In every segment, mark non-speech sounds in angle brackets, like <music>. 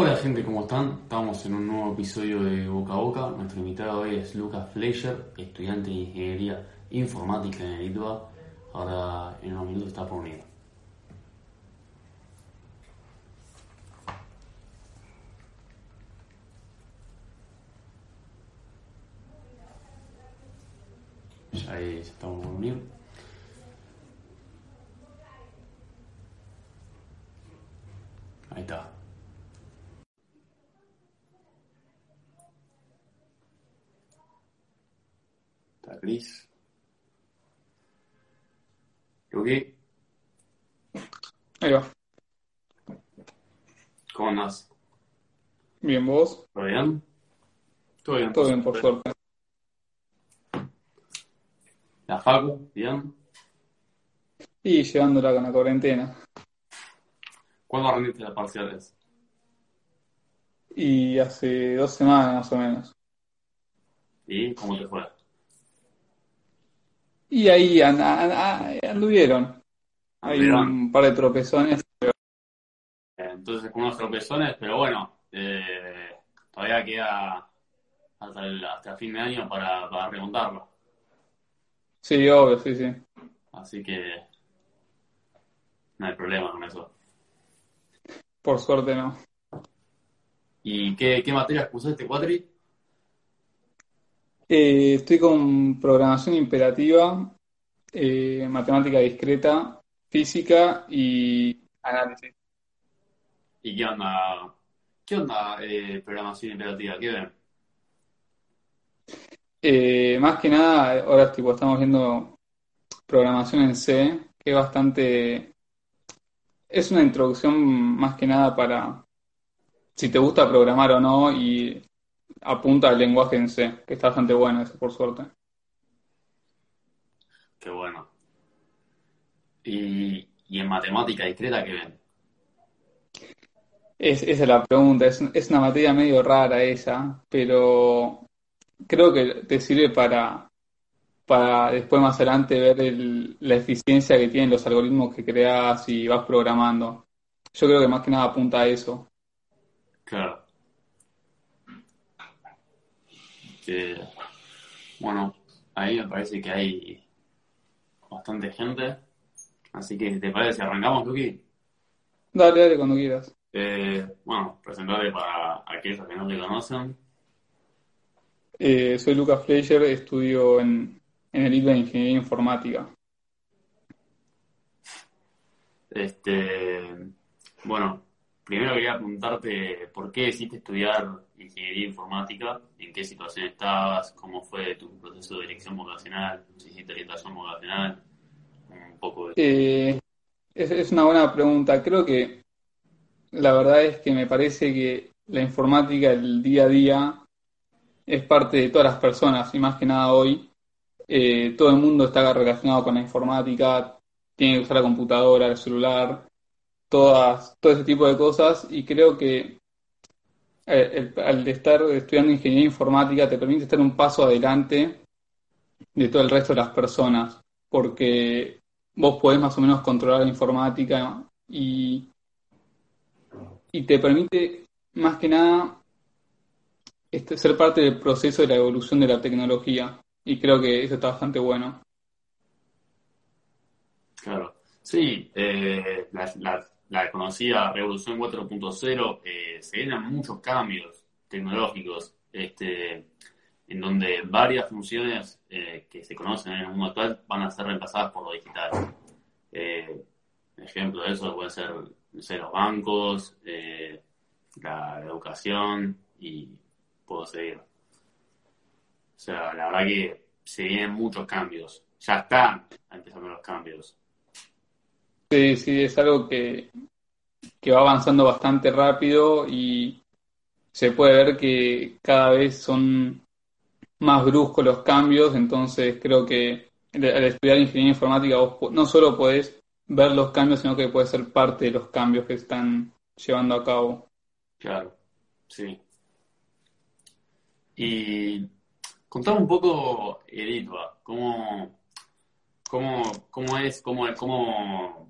Hola gente, ¿cómo están? Estamos en un nuevo episodio de Boca a Boca. Nuestro invitado hoy es Lucas Fleischer, estudiante de Ingeniería Informática en el ITBA. Ahora en unos minutos está por unir. Ya ahí estamos por unir. Ahí está. Gris. Luqui, Ahí va. ¿cómo andás? Bien, vos. ¿Todo bien? Todo bien. Todo bien, por suerte. La Facu, bien. Y llevándola con la cuarentena. ¿Cuándo rendiste las parciales? Y hace dos semanas más o menos. ¿Y cómo te fue? Y ahí an- an- an- anduvieron. Hay un par de tropezones. Eh, Entonces con unos tropezones, pero bueno, eh, todavía queda hasta el, hasta fin de año para, para remontarlo. Sí, obvio, sí, sí. Así que no hay problema con eso. Por suerte no. ¿Y qué, qué materias cursaste, Cuatri? Eh, estoy con programación imperativa, eh, matemática discreta, física y análisis. ¿Y qué onda? ¿Qué onda eh, programación imperativa? ¿Qué ven? Eh, más que nada, ahora tipo, estamos viendo programación en C, que es bastante... Es una introducción más que nada para si te gusta programar o no y apunta al lenguaje en C, que está bastante bueno eso, por suerte. Qué bueno. ¿Y, y en matemática discreta qué ven? Es, esa es la pregunta, es, es una materia medio rara esa, pero creo que te sirve para, para después más adelante ver el- la eficiencia que tienen los algoritmos que creas y vas programando. Yo creo que más que nada apunta a eso. Claro. Que, bueno, ahí me parece que hay bastante gente. Así que, ¿te parece si arrancamos, Luqui? Dale, dale cuando quieras. Eh, bueno, presentarle para aquellos que no te conocen. Eh, soy Lucas Fleischer, estudio en, en el ITBA de Ingeniería Informática. Este, bueno, primero quería preguntarte por qué decidiste estudiar ingeniería informática, en qué situación estabas, cómo fue tu proceso de elección vocacional, si hiciste orientación vocacional, un poco de... Eh, es, es una buena pregunta. Creo que la verdad es que me parece que la informática, el día a día, es parte de todas las personas y más que nada hoy. eh, todo el mundo está relacionado con la informática, tiene que usar la computadora, el celular, todas, todo ese tipo de cosas y creo que eh, el- al estar estudiando ingeniería informática te permite estar un paso adelante de todo el resto de las personas, porque vos podés más o menos controlar la informática y, y te permite más que nada este, ser parte del proceso de la evolución de la tecnología y creo que eso está bastante bueno. Claro, sí, eh, la, la conocida Revolución 4.0, eh, se vienen muchos cambios tecnológicos, este, en donde varias funciones eh, que se conocen en el mundo actual van a ser reemplazadas por lo digital. Eh, ejemplo de eso pueden ser, los bancos, eh, la educación y puedo seguir. O sea, la verdad que se vienen muchos cambios. Ya están empezando los cambios. Sí, sí, es algo que, que va avanzando bastante rápido y se puede ver que cada vez son más bruscos los cambios, entonces creo que al estudiar ingeniería informática vos no solo podés ver los cambios, sino que puedes ser parte de los cambios que están llevando a cabo. Claro, sí. Y contame un poco el ITBA, cómo, cómo, cómo es, cómo, cómo,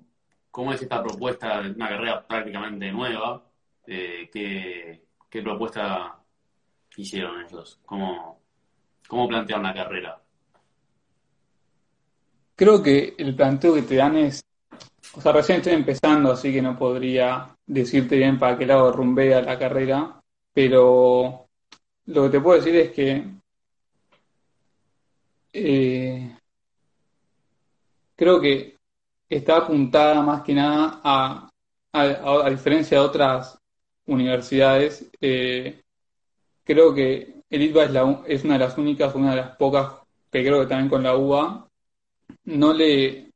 cómo es esta propuesta de una carrera prácticamente nueva, eh, ¿qué, ¿qué propuesta hicieron ellos? ¿Cómo, cómo plantearon la carrera? Creo que el planteo que te dan es, o sea, recién estoy empezando, así que no podría decirte bien para qué lado rumbea la carrera, pero lo que te puedo decir es que eh, creo que está apuntada más que nada a, a, diferencia de otras universidades, eh, creo que el ITBA es, la, es una de las únicas, una de las pocas que creo que también con la UBA no le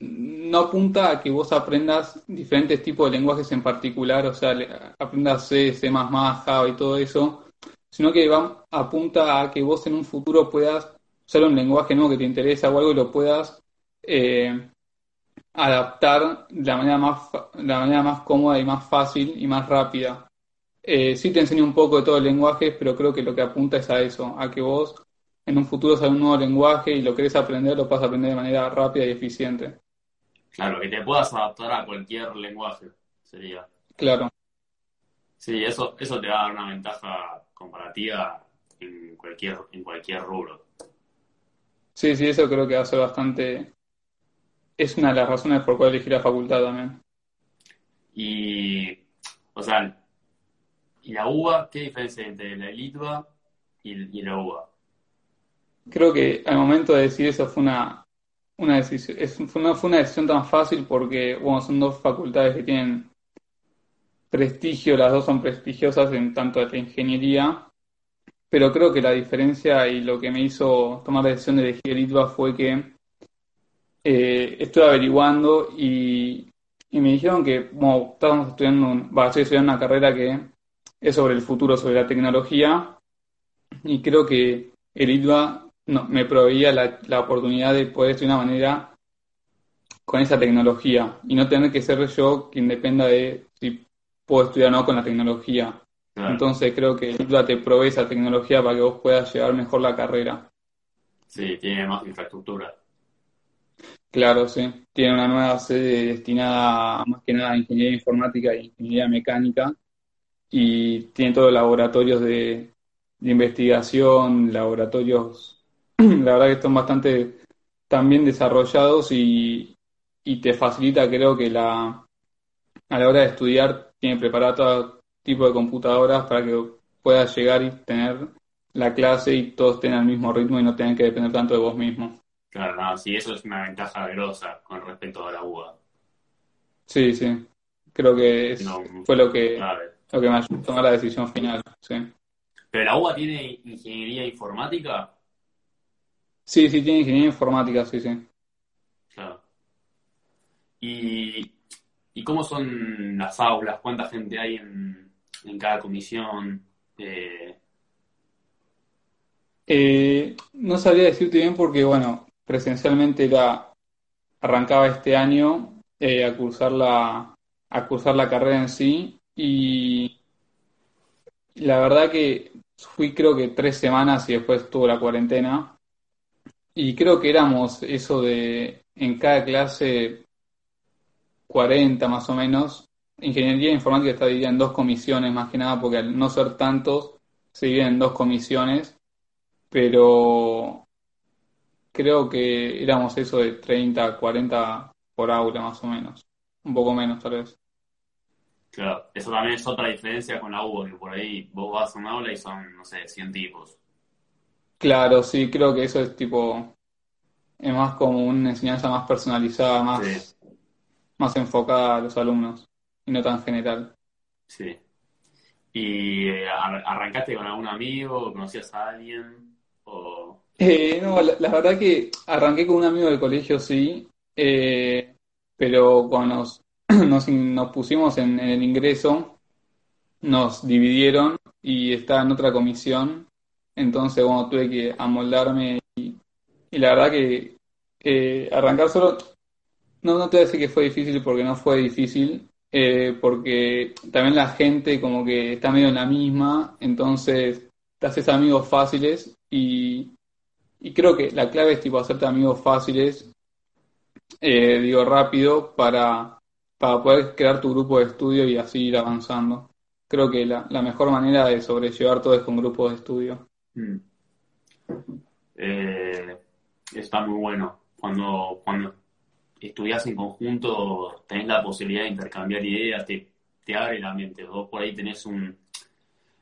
no apunta a que vos aprendas diferentes tipos de lenguajes en particular, o sea, aprendas C, C++, Java y todo eso, sino que va, apunta a que vos en un futuro puedas usar un lenguaje nuevo que te interesa o algo y lo puedas eh, adaptar de la manera más, la manera más cómoda y más fácil y más rápida. Eh, sí te enseño un poco de todo el lenguaje, pero creo que lo que apunta es a eso, a que vos en un futuro sabes un nuevo lenguaje y lo querés aprender, lo puedas aprender de manera rápida y eficiente. Claro, que te puedas adaptar a cualquier lenguaje, sería. Claro. Sí, eso, eso te va a dar una ventaja comparativa en cualquier, en cualquier rubro. Sí, sí, eso creo que va a ser bastante... Es una de las razones por cuál elegir la facultad también. Y, o sea, ¿y la UBA? ¿Qué diferencia entre la LITVA y, y la UBA? Creo que al momento de decir eso fue una, una decisión, es, fue, una, fue una decisión tan fácil porque, bueno, son dos facultades que tienen prestigio, las dos son prestigiosas en tanto de la ingeniería, pero creo que la diferencia y lo que me hizo tomar la decisión de elegir ITBA fue que eh, estuve averiguando y, me dijeron que bueno, estábamos estudiando, va, estoy estudiando una carrera que es sobre el futuro, sobre la tecnología, y creo que el ITBA no, me proveía la, la oportunidad de poder estudiar de una manera con esa tecnología y no tener que ser yo quien dependa de si puedo estudiar o no con la tecnología. Entonces creo que ITLA te provee esa tecnología para que vos puedas llevar mejor la carrera. Sí, tiene más infraestructura. Claro, sí. Tiene una nueva sede destinada más que nada a ingeniería informática e ingeniería mecánica y tiene todos laboratorios de, investigación, laboratorios, <clears throat> la verdad que están bastante también desarrollados y, y te facilita creo que la a la hora de estudiar tiene preparado todo tipo de computadoras para que puedas llegar y tener la clase y todos tengan el mismo ritmo y no tengan que depender tanto de vos mismo. Claro, no, sí, eso es una ventaja grosa con respecto a la UBA. Sí, sí. Creo que fue lo que, lo que me ayudó a tomar la decisión final, sí. ¿Pero la UBA tiene ingeniería informática? Sí, sí, tiene ingeniería informática, sí, sí. Claro. ¿Y, y cómo son las aulas? ¿Cuánta gente hay en, en cada comisión? Eh, eh, no sabría decirte bien porque, bueno, presencialmente era, arrancaba este año eh, a, cursar la, a cursar la carrera en sí y la verdad que fui creo que tres semanas y después tuvo la cuarentena. Y creo que éramos eso de en cada clase 40 más o menos. Ingeniería informática está dividida en dos comisiones, más que nada, porque al no ser tantos, se divide en dos comisiones, pero creo que éramos eso de 30, 40 por aula, más o menos. Un poco menos, tal vez. Claro, eso también es otra diferencia con la U, que por ahí vos vas a un aula y son, no sé, 100 tipos. Claro, sí, creo que eso es tipo, es más como una enseñanza más personalizada, más, más enfocada a los alumnos y no tan general. Sí. ¿Y eh, arrancaste con algún amigo? ¿Conocías a alguien? O... Eh, no, la, verdad que arranqué con un amigo del colegio, sí, eh, pero cuando <clears throat> nos, nos, pusimos en, el ingreso, nos dividieron y estaba en otra comisión, entonces bueno, tuve que amoldarme y, la verdad que arrancar solo, no, no te voy a decir que fue difícil porque no fue difícil, eh, porque también la gente como que está medio en la misma, entonces te haces amigos fáciles y, creo que la clave es tipo hacerte amigos fáciles, eh, digo rápido, para para poder crear tu grupo de estudio y así ir avanzando. Creo que la, mejor manera de sobrellevar todo es con grupos de estudio. Mm. Eh, está muy bueno. Cuando, cuando estudias en conjunto, tenés la posibilidad de intercambiar ideas, te, te abre la mente. Vos por ahí tenés un.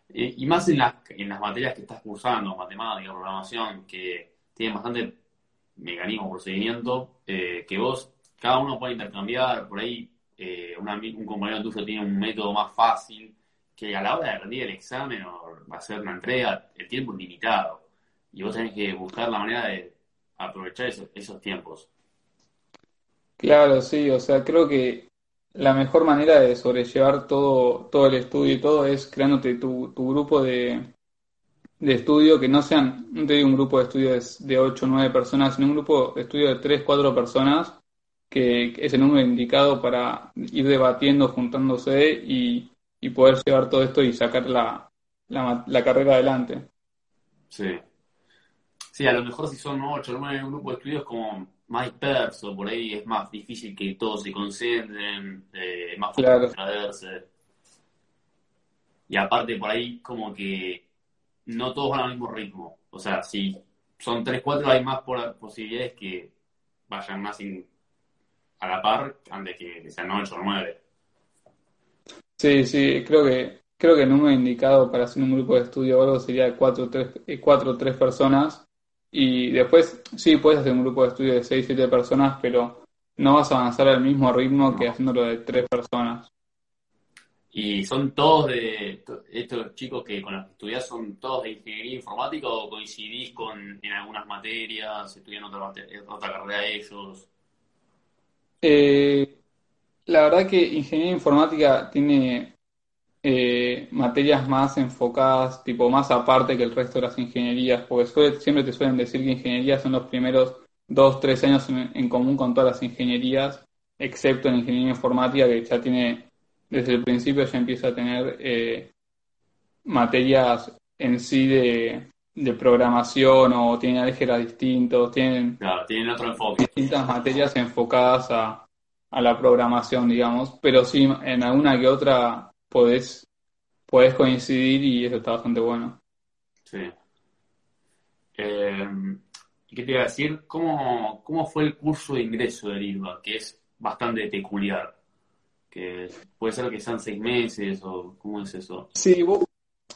Eh, y más en las, en las materias que estás cursando, matemática, programación, que tienen bastante mecanismo, procedimiento, eh, que vos, cada uno puede intercambiar, por ahí eh, un compañero tuyo tiene un método más fácil, que a la hora de rendir el examen o hacer una entrega, el tiempo es limitado. Y vos tenés que buscar la manera de aprovechar esos, tiempos. Claro, sí, o sea, creo que la mejor manera de sobrellevar todo, todo el estudio y todo es creándote tu, tu grupo de, de estudio que no sean, no te digo un grupo de estudio de, 8 o 9 personas, sino un grupo de estudio de 3, 4 personas, que, es el número indicado para ir debatiendo, juntándose y, poder llevar todo esto y sacar la, la, carrera adelante. Sí. Sí, a lo mejor si son 8 o 9 un grupo de estudios como más disperso, por ahí es más difícil que todos se concentren, eh, más fácil claro. Y aparte por ahí como que no todos van al mismo ritmo. O sea, si son 3, 4, hay más posibilidades que vayan más a la par antes que, sean 8 o 9. Sí, sí, creo que creo que el número indicado para hacer un grupo de estudio o algo sería 4 o 3 personas. Y después, sí, puedes hacer un grupo de estudio de 6, 7 personas, pero no vas a avanzar al mismo ritmo que haciéndolo de 3 personas. ¿Y son todos de estos chicos que con los que estudias son todos de ingeniería informática o coincidís con en algunas materias, estudian otra, otra carrera ellos? Eh, la verdad que ingeniería informática tiene eh, materias más enfocadas, tipo más aparte que el resto de las ingenierías, porque siempre te suelen decir que ingeniería son los primeros dos, tres años en común con todas las ingenierías, excepto en ingeniería informática que ya tiene desde el principio ya empieza a tener eh, materias en sí de, programación o tienen álgebra distintos, tienen, tienen otro enfoque. distintas materias enfocadas a, la programación, digamos, pero sí en alguna que otra podés, podés coincidir y eso está bastante bueno. Sí. Eh, ¿Qué te iba a decir? ¿Cómo, ¿Cómo fue el curso de ingreso del IRBA? Que es bastante peculiar que puede ser que sean seis meses o cómo es eso. Sí, vos,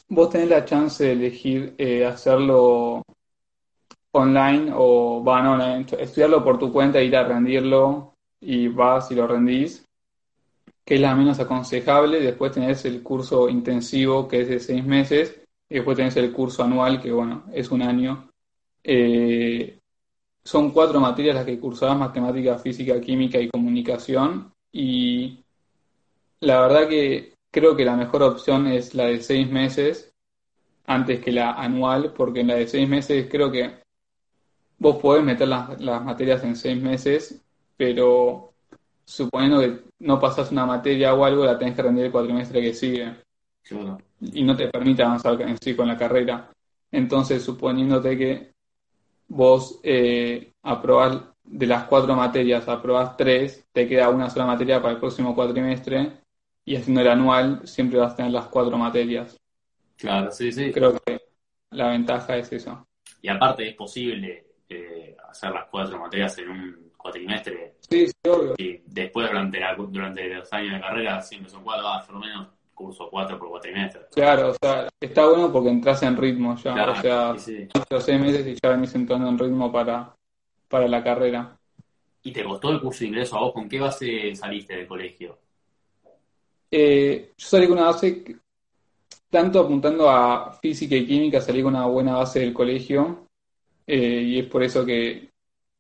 vos tenés la chance de elegir eh, hacerlo online o van online, estudiarlo por tu cuenta, ir a rendirlo y vas y lo rendís, que es la menos aconsejable. Después tenés el curso intensivo que es de seis meses y después tenés el curso anual que bueno, es un año. Eh, son cuatro materias las que cursabas, matemática, física, química y comunicación. Y la verdad que creo que la mejor opción es la de seis meses antes que la anual, porque en la de seis meses creo que vos podés meter las, materias en seis meses, pero suponiendo que no pasás una materia o algo, la tenés que rendir el cuatrimestre que sigue. Y no te permite avanzar en sí con la carrera. Entonces, suponiéndote que vos eh, aprobás de las cuatro materias, aprobás tres, te queda una sola materia para el próximo cuatrimestre, y haciendo el anual siempre vas a tener las cuatro materias. Claro, sí, sí. Creo que la ventaja es eso. Y aparte es posible eh, hacer las cuatro materias en un cuatrimestre. Sí, sí, obvio. Y después durante, durante los años de carrera siempre son cuatro, ah, por lo menos curso cuatro por cuatrimestre. Claro, o sea, está bueno porque entras en ritmo ya. o sea, sí, los seis meses y ya venís entrando en ritmo para, para la carrera. ¿Y te costó el curso de ingreso a vos? ¿Con qué base saliste del colegio? Eh, yo salí con una base, tanto apuntando a física y química, salí con una buena base del colegio, eh, y es por eso que,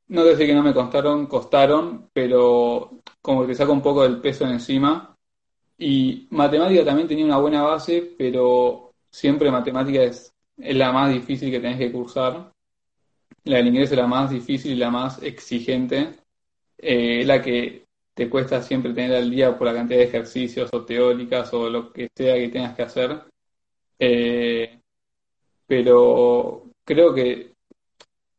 no desde que no me costaron, costaron, pero como que te saca un poco del peso de encima. Y matemática también tenía una buena base, pero siempre matemática es, es la más difícil que tenés que cursar. La del inglés es la más difícil y la más exigente. Eh, la que te cuesta siempre tener al día por la cantidad de ejercicios o teóricas o lo que sea que tengas que hacer. Eh, pero creo que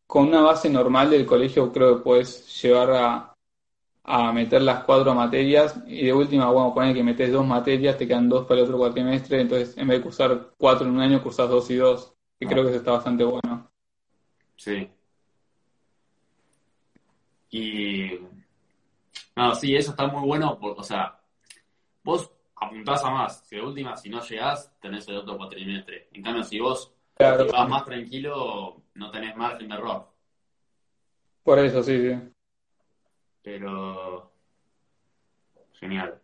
con una base normal del colegio creo que puedes llevar a, a meter las cuatro materias y de última, bueno, poner que metes dos materias, te quedan dos para el otro cuatrimestre, entonces en vez de cursar cuatro en un año, cursas dos y dos, que creo que eso está bastante bueno. Sí. Y. No, sí, eso está muy bueno, o sea, vos apuntás a más. Si de última, si no llegás, tenés el otro cuatrimestre. En cambio, si vos vas más tranquilo, no tenés margen de error. Por eso, sí, sí. Pero. Genial.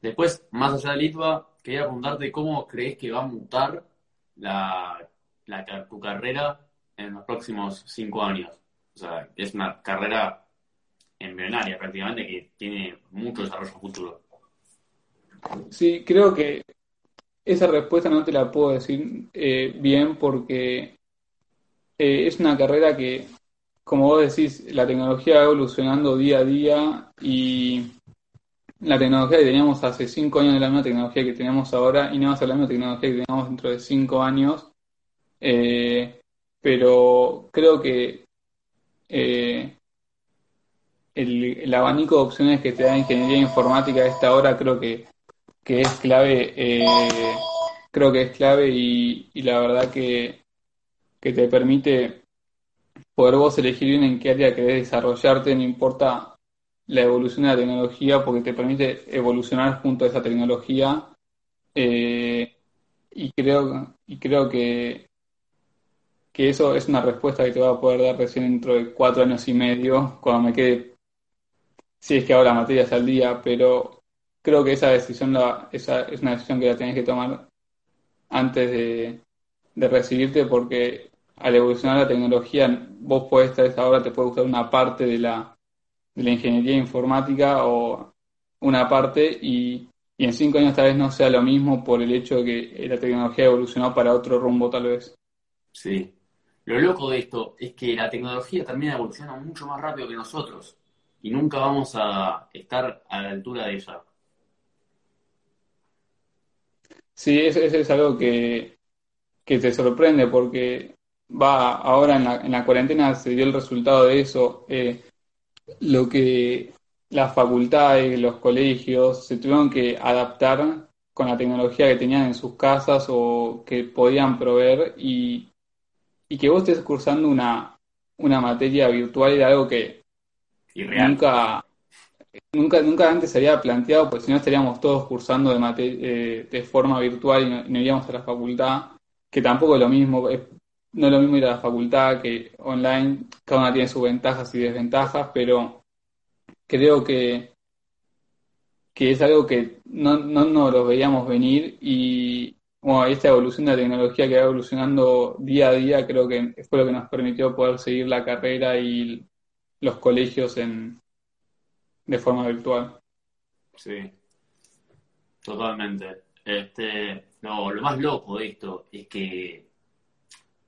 Después, más allá de Litva, quería preguntarte cómo crees que va a mutar la, la, tu carrera en los próximos cinco años. O sea, es una carrera embrionaria prácticamente que tiene mucho desarrollo futuro. Sí, creo que esa respuesta no te la puedo decir eh, bien porque eh, es una carrera que, como vos decís, la tecnología va evolucionando día a día y la tecnología que teníamos hace cinco años es la misma tecnología que tenemos ahora y no va a ser la misma tecnología que tenemos dentro de cinco años. Eh, pero creo que el, el, abanico de opciones que te da ingeniería informática a esta hora creo que que es clave, eh, creo que es clave y, la verdad que, que, te permite poder vos elegir bien en qué área querés desarrollarte, no importa la evolución de la tecnología, porque te permite evolucionar junto a esa tecnología. Eh, y creo, y creo que, que eso es una respuesta que te va a poder dar recién dentro de cuatro años y medio, cuando me quede, si es que ahora materias al día, pero creo que esa decisión esa es una decisión que la tenés que tomar antes de, recibirte porque al evolucionar la tecnología vos podés estar ahora te puede gustar una parte de la, de la ingeniería informática o una parte y, y, en cinco años tal vez no sea lo mismo por el hecho de que la tecnología evolucionó para otro rumbo tal vez. Sí. Lo loco de esto es que la tecnología también evoluciona mucho más rápido que nosotros y nunca vamos a estar a la altura de ella. Sí, eso, es algo que, te sorprende porque va ahora en la, en la cuarentena se dio el resultado de eso. Eh, lo que las facultades, los colegios se tuvieron que adaptar con la tecnología que tenían en sus casas o que podían proveer y, y que vos estés cursando una, una materia virtual era algo que nunca Nunca, nunca antes se había planteado, pues si no estaríamos todos cursando de, eh, de forma virtual y no, iríamos a la facultad, que tampoco es lo mismo, no es lo mismo ir a la facultad que online, cada una tiene sus ventajas y desventajas, pero creo que, que es algo que no, no nos lo veíamos venir y bueno, esta evolución de la tecnología que va evolucionando día a día creo que fue lo que nos permitió poder seguir la carrera y los colegios en, de forma virtual. Sí, totalmente. Este, lo más loco de esto es que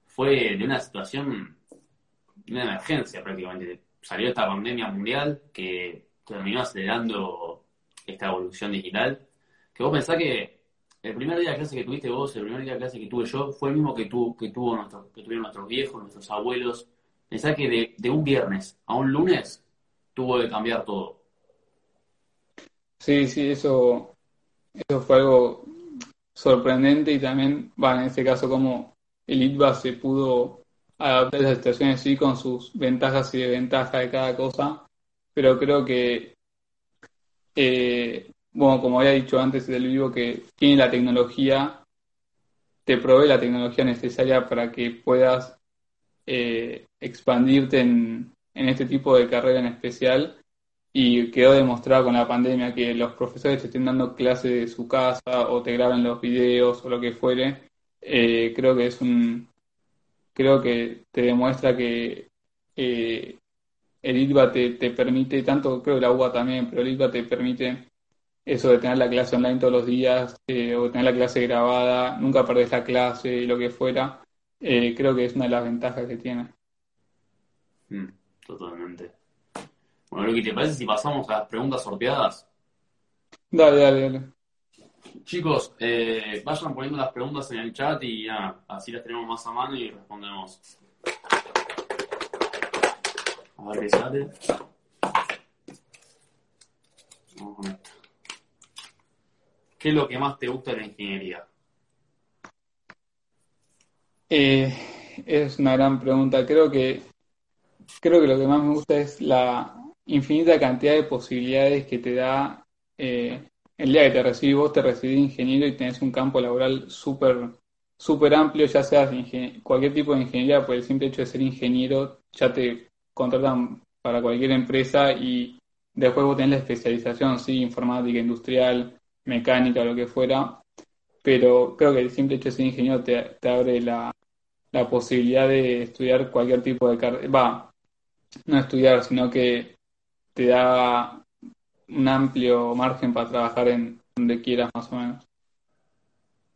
fue de una situación, de una emergencia prácticamente. Salió esta pandemia mundial que terminó acelerando esta evolución digital. Que vos pensás que el primer día de clase que tuviste vos, el primer día de clase que tuve yo, fue el mismo que, tu, que, tuvo nuestro, que tuvieron nuestros viejos, nuestros abuelos. Pensá que de, un viernes a un lunes tuvo que cambiar todo. Sí, sí, eso, eso fue algo sorprendente y también, va, en este caso, como el ITBA se pudo adaptar a esas situaciones, sí, con sus ventajas y desventajas de cada cosa, pero creo que, eh, bueno, como había dicho antes del vivo, que tiene la tecnología, te provee la tecnología necesaria para que puedas eh, expandirte en, en este tipo de carrera en especial y quedó demostrado con la pandemia que los profesores te estén dando clases de su casa o te graben los videos o lo que fuere, eh, creo que es un creo que te demuestra que eh, el ITBA te, permite, tanto creo que la UBA también, pero el ITBA te permite eso de tener la clase online todos los días eh, o tener la clase grabada, nunca perdés la clase y lo que fuera, creo que es una de las ventajas que tiene. Mm, totalmente. Bueno, Luqui, ¿te parece si pasamos a las preguntas sorteadas? Dale, dale, dale. Chicos, eh, vayan poniendo las preguntas en el chat y ya, así las tenemos más a mano y respondemos. A ver qué sale. pasamos con esto. ¿Qué es lo que más te gusta de la ingeniería? Eh, es una gran pregunta. Creo que, creo que lo que más me gusta es la infinita cantidad de posibilidades que te da eh, el día que te recibís, vos te recibís ingeniero y tenés un campo laboral súper súper amplio, ya seas cualquier tipo de ingeniería, por el simple hecho de ser ingeniero, ya te contratan para cualquier empresa y después vos tenés la especialización, sí, informática, industrial, mecánica, lo que fuera, pero creo que el simple hecho de ser ingeniero te, te abre la, la posibilidad de estudiar cualquier tipo de carrera, va, no estudiar, sino que te da un amplio margen para trabajar en donde quieras más o menos.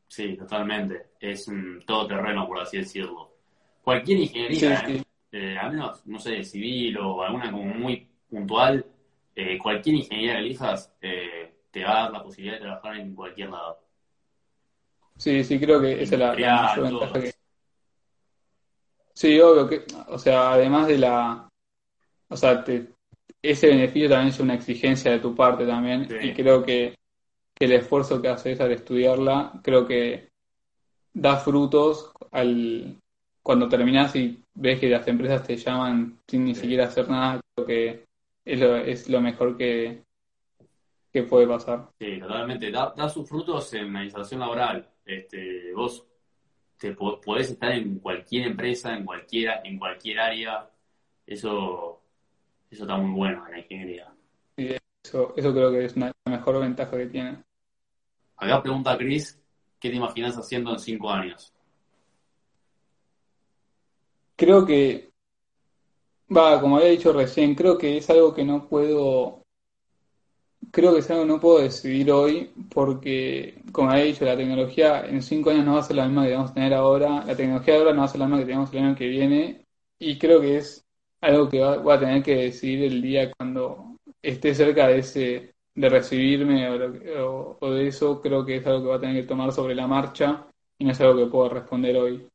Sí, totalmente. Es un todoterreno, por así decirlo. Cualquier ingeniería, eh, al menos, no sé, civil o alguna como muy puntual, eh, cualquier ingeniería que elijas eh, te va a dar la posibilidad de trabajar en cualquier lado. Sí, sí, creo que esa es la, mayor ventaja que... Sí, obvio que, o sea, además de la, o sea, ese beneficio también es una exigencia de tu parte también y creo que el esfuerzo que haces al estudiarla, creo que da frutos al cuando terminas y ves que las empresas te llaman sin ni siquiera hacer nada, creo que es lo, es lo mejor que, que puede pasar. Sí, totalmente. Da, da sus frutos en la instalación laboral. Este, vos te podés estar en cualquier empresa, en cualquiera, en cualquier área. Eso, eso está muy bueno en la ingeniería. Sí, eso, eso creo que es una, la mejor ventaja que tiene. Acá pregunta Chris, ¿qué te imaginas haciendo en cinco años? Creo que, va, como había dicho recién, creo que es algo que no puedo, creo que es algo que no puedo decidir hoy porque, como había dicho, la tecnología en cinco años no va a ser la misma que vamos a tener ahora, la tecnología ahora no va a ser la misma que tenemos el año que viene y creo que es algo que voy a tener que decidir el día cuando esté cerca de ese de recibirme o, de eso, creo que es algo que va a tener que tomar sobre la marcha y no es algo que puedo responder hoy.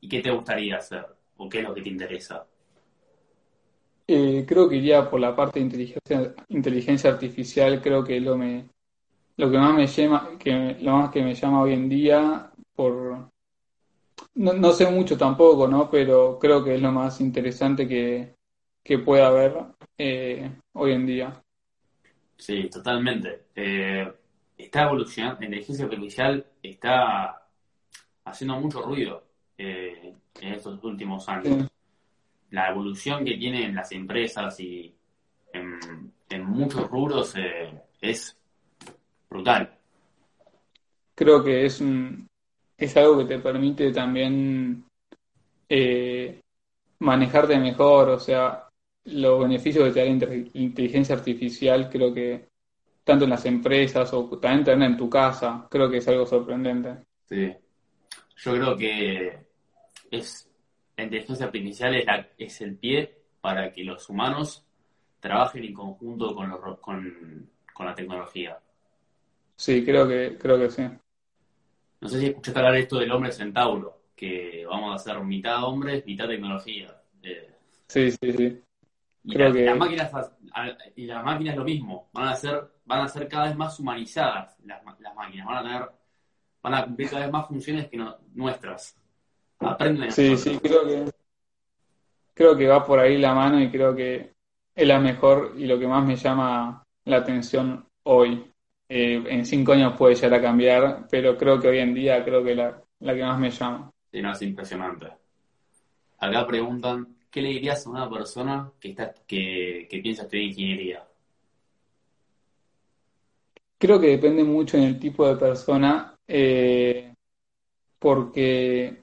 ¿Y qué te gustaría hacer? ¿O qué es lo que te interesa? Eh, creo que iría por la parte de inteligencia, inteligencia artificial, creo que lo me lo que más me llama, que lo más que me llama hoy en día, por no, sé mucho tampoco, ¿no? Pero creo que es lo más interesante que, que pueda haber eh, hoy en día. Sí, totalmente. Eh, está evolucionando, la inteligencia artificial está haciendo mucho ruido eh, en estos últimos años. La evolución que tienen las empresas y en, muchos rubros eh, es brutal. Creo que es, es algo que te permite también manejarte mejor, o sea, los beneficios que te da la inteligencia artificial, creo que tanto en las empresas o también tener en tu casa, creo que es algo sorprendente. Sí. Yo creo que es la inteligencia artificial es, es el pie para que los humanos trabajen en conjunto con, los, con, con la tecnología. Sí, creo que, creo que sí. No sé si escuchaste hablar esto del hombre centauro, que vamos a hacer mitad hombres, mitad tecnología. Eh, sí, sí, sí. Y, las máquinas, y las máquinas lo mismo, van a ser, van a ser cada vez más humanizadas las, las máquinas, van a tener, van a cumplir cada vez más funciones que nuestras. Aprenden. Sí, sí, creo que creo que va por ahí la mano y creo que es la mejor y lo que más me llama la atención hoy. Eh, en cinco años puede llegar a cambiar, pero creo que hoy en día creo que la, la que más me llama. Sí, no, es impresionante. Acá preguntan ¿qué le dirías a una persona que, está, que, piensa estudiar ingeniería? Creo que depende mucho en el tipo de persona, eh, porque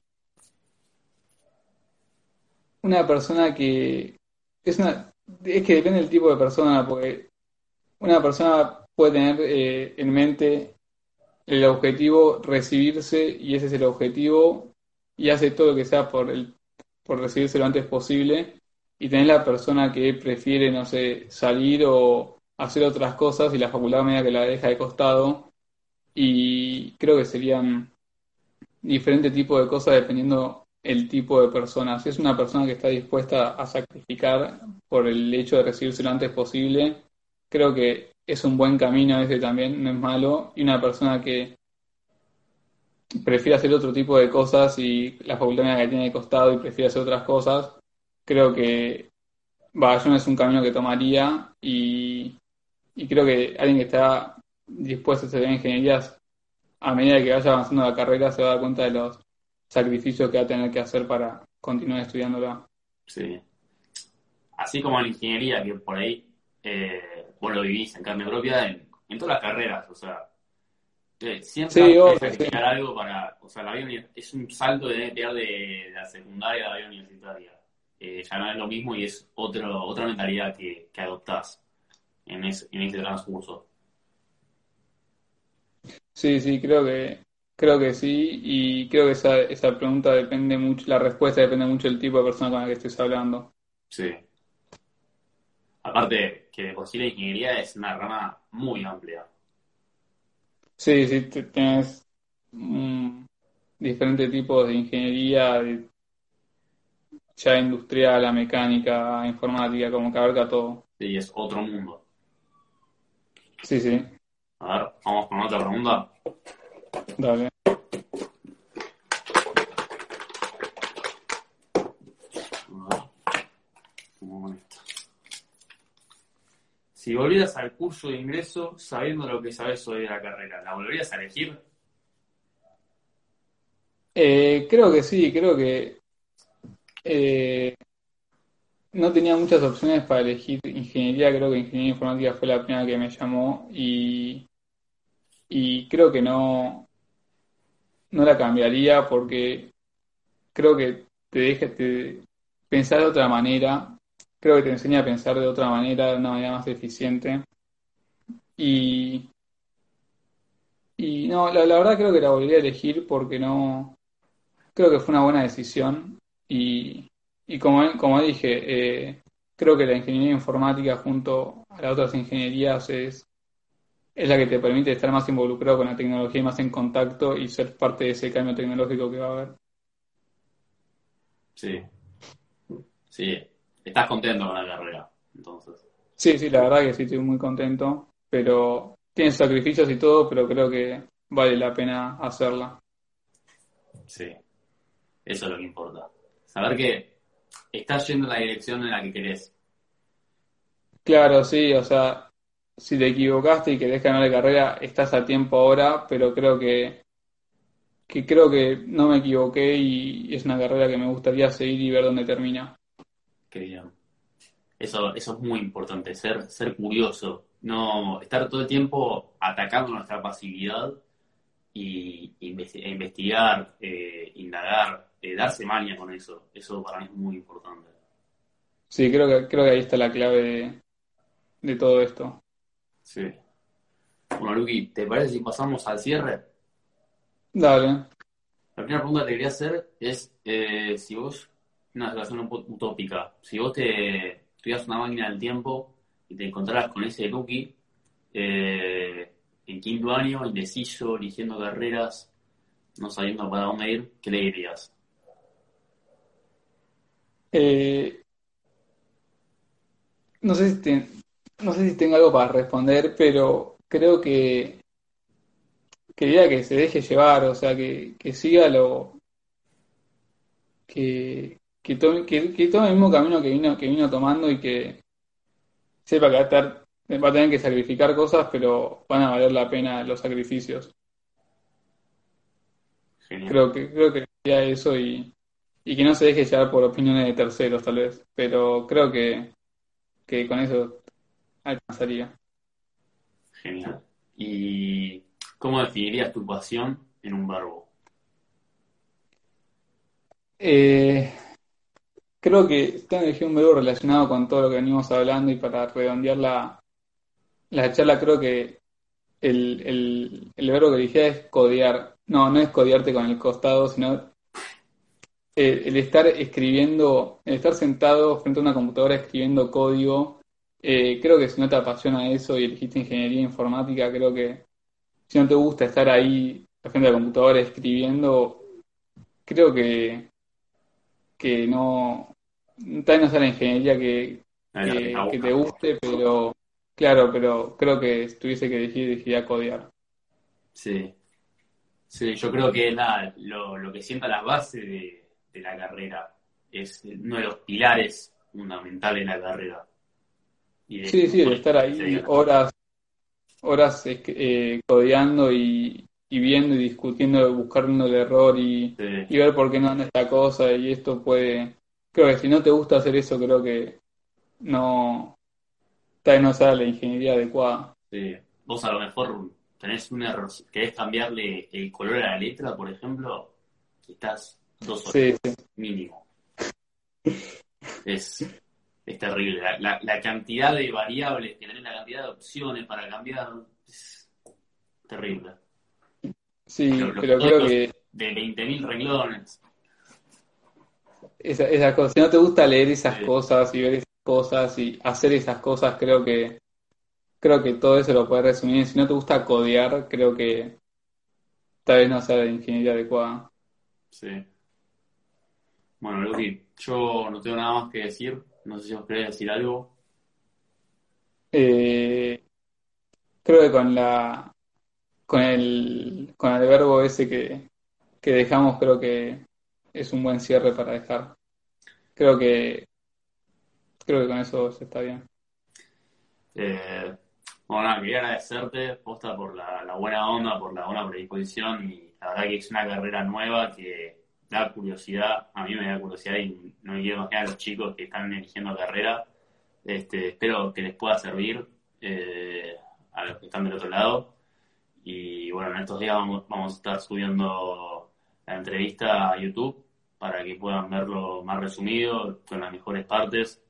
una persona que es una es que depende del tipo de persona, porque una persona puede tener eh, en mente el objetivo recibirse y ese es el objetivo y hace todo lo que sea por el por recibirse lo antes posible y tener la persona que prefiere, no sé, salir o hacer otras cosas y la facultad media que la deja de costado. Y creo que serían diferentes tipos de cosas dependiendo el tipo de persona. Si es una persona que está dispuesta a sacrificar por el hecho de recibirse lo antes posible, creo que es un buen camino ese también, no es malo, y una persona que prefiere hacer otro tipo de cosas y la facultad que tiene de costado y prefiere hacer otras cosas, creo que no es un camino que tomaría y, y creo que alguien que está dispuesto a estudiar ingenierías a medida que vaya avanzando la carrera se va a dar cuenta de los sacrificios que va a tener que hacer para continuar estudiándola. Sí. Así como en la ingeniería, que por ahí eh, vos lo vivís en carne propia en, en todas las carreras, o sea, eh, siempre Sí, obvio, sacrificar algo para, o sea, la vida es un salto de, de, de la secundaria a la vida universitaria. Eh, ya no es lo mismo y es otro, otra mentalidad que, que adoptás en, ese en ese transcurso. Sí, sí, creo que creo que sí y creo que esa, esa pregunta depende mucho, la respuesta depende mucho del tipo de persona con la que estés hablando. Sí. Aparte, que de por sí la ingeniería es una rama muy amplia. Sí, sí, te- tienes diferentes tipos de ingeniería, de- ya industrial, a mecánica, a informática, como que abarca todo. Y es otro mundo. Sí, sí, A ver, vamos con otra pregunta. Dale. Si volvieras al curso de ingreso sabiendo lo que sabes sobre la carrera, ¿la volverías a elegir? Eh, creo que sí, creo que eh, no tenía muchas opciones para elegir ingeniería, creo que ingeniería informática fue la primera que me llamó y, y creo que no, no la cambiaría porque creo que te deja pensar de otra manera, creo que te enseña a pensar de otra manera, de una manera más eficiente. Y, y no, la, la verdad creo que la volvería a elegir porque no creo que fue una buena decisión. Y, y como, como dije, eh, creo que la ingeniería informática junto a las otras ingenierías es, es la que te permite estar más involucrado con la tecnología y más en contacto y ser parte de ese cambio tecnológico que va a haber. Sí. Sí. Estás contento con la carrera, entonces. Sí, sí, la verdad que sí, estoy muy contento, pero tiene sacrificios y todo, pero creo que vale la pena hacerla. Sí. Eso es lo que importa. Saber que estás yendo en la dirección en la que querés. Claro, sí, o sea, si te equivocaste y querés ganar la carrera, estás a tiempo ahora, pero creo que, que creo que no me equivoqué y es una carrera que me gustaría seguir y ver dónde termina. Qué bien. Eso, eso es muy importante, ser, ser curioso, no estar todo el tiempo atacando nuestra pasividad y e investigar, eh, indagar, eh, darse maña con eso. Eso para mí es muy importante. Sí, creo que, creo que ahí está la clave de, de todo esto. Sí. Bueno, Luqui, ¿te parece si pasamos al cierre? Dale. La primera pregunta que te quería hacer es eh, si vos, una un poco utópica, si vos te tuvieras una máquina del tiempo y te encontraras con ese Luqui eh, en quinto año, indeciso, eligiendo carreras, no sabiendo para dónde ir, ¿qué le dirías? Eh, no sé si te- no sé si tengo algo para responder, pero creo que quería que se deje llevar, o sea, que, que siga lo que, que tome, que, que tome el mismo camino que vino, que vino tomando y que sepa que va a estar, va a tener que sacrificar cosas, pero van a valer la pena los sacrificios. Genial. Creo que, creo que sería eso y, y que no se deje llevar por opiniones de terceros, tal vez. Pero creo que, que con eso alcanzaría. Genial. ¿Y cómo definirías tu pasión en un verbo? Eh, creo que tengo que elegir un verbo relacionado con todo lo que venimos hablando y para redondear la, la charla creo que el, el, el verbo que elegí es codear. No, no es codearte con el costado, sino el, el estar escribiendo, el estar sentado frente a una computadora escribiendo código. Eh, creo que si no te apasiona eso y elegiste ingeniería informática, creo que si no te gusta estar ahí frente a la computadora escribiendo, creo que, que no, tal vez no sea la ingeniería que, La que que, está que te guste, pero Claro, pero creo que si tuviese que elegir, elegiría codear. Sí. Sí, yo creo que la, lo, lo que sienta las bases de, de la carrera es uno de los pilares fundamentales de la carrera. Y de- Sí, sí, estar ahí horas, horas eh, codeando y, y viendo y discutiendo, buscando el error y, Sí. y ver por qué no anda esta cosa y esto puede... Creo que si no te gusta hacer eso, creo que no... Tal vez no sea la ingeniería adecuada. Sí. Vos a lo mejor tenés un error, querés cambiarle el color a la letra, por ejemplo, y estás dos horas Sí, sí. mínimo. <laughs> Es, es terrible. La, la- la cantidad de variables que tenés, la cantidad de opciones para cambiar, es terrible. Sí, los pero creo que De 20.000 renglones. esa, esa cosa, si no te gusta leer esas Sí. cosas y ver esas cosas y hacer esas cosas, creo que creo que todo eso lo puedes resumir. Si no te gusta codear, creo que tal vez no sea la ingeniería adecuada. Sí. Bueno, Luqui, yo no tengo nada más que decir. No sé si os querés decir algo. Eh, creo que con la con el con el verbo ese que, que dejamos, creo que es un buen cierre para dejar. Creo que creo que con eso se está bien. Eh, bueno, nada, quería agradecerte, posta, por la, la buena onda, por la buena predisposición y la verdad que es una carrera nueva que da curiosidad, a mí me da curiosidad y no me quiero imaginar a los chicos que están eligiendo carrera. Este, espero que les pueda servir eh, a los que están del otro lado. Y bueno, en estos días vamos, vamos a estar subiendo la entrevista a YouTube para que puedan verlo más resumido, con las mejores partes.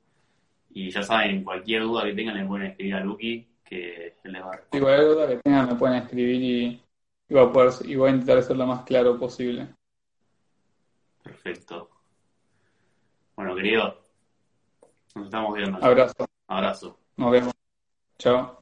Y ya saben, cualquier duda que tengan le pueden escribir a Lucky, que él les va a responder. cualquier duda que tengan me pueden escribir y, voy a y voy a intentar ser lo más claro posible. Perfecto. Bueno, querido, nos estamos viendo. Abrazo, Abrazo. nos vemos. Chao.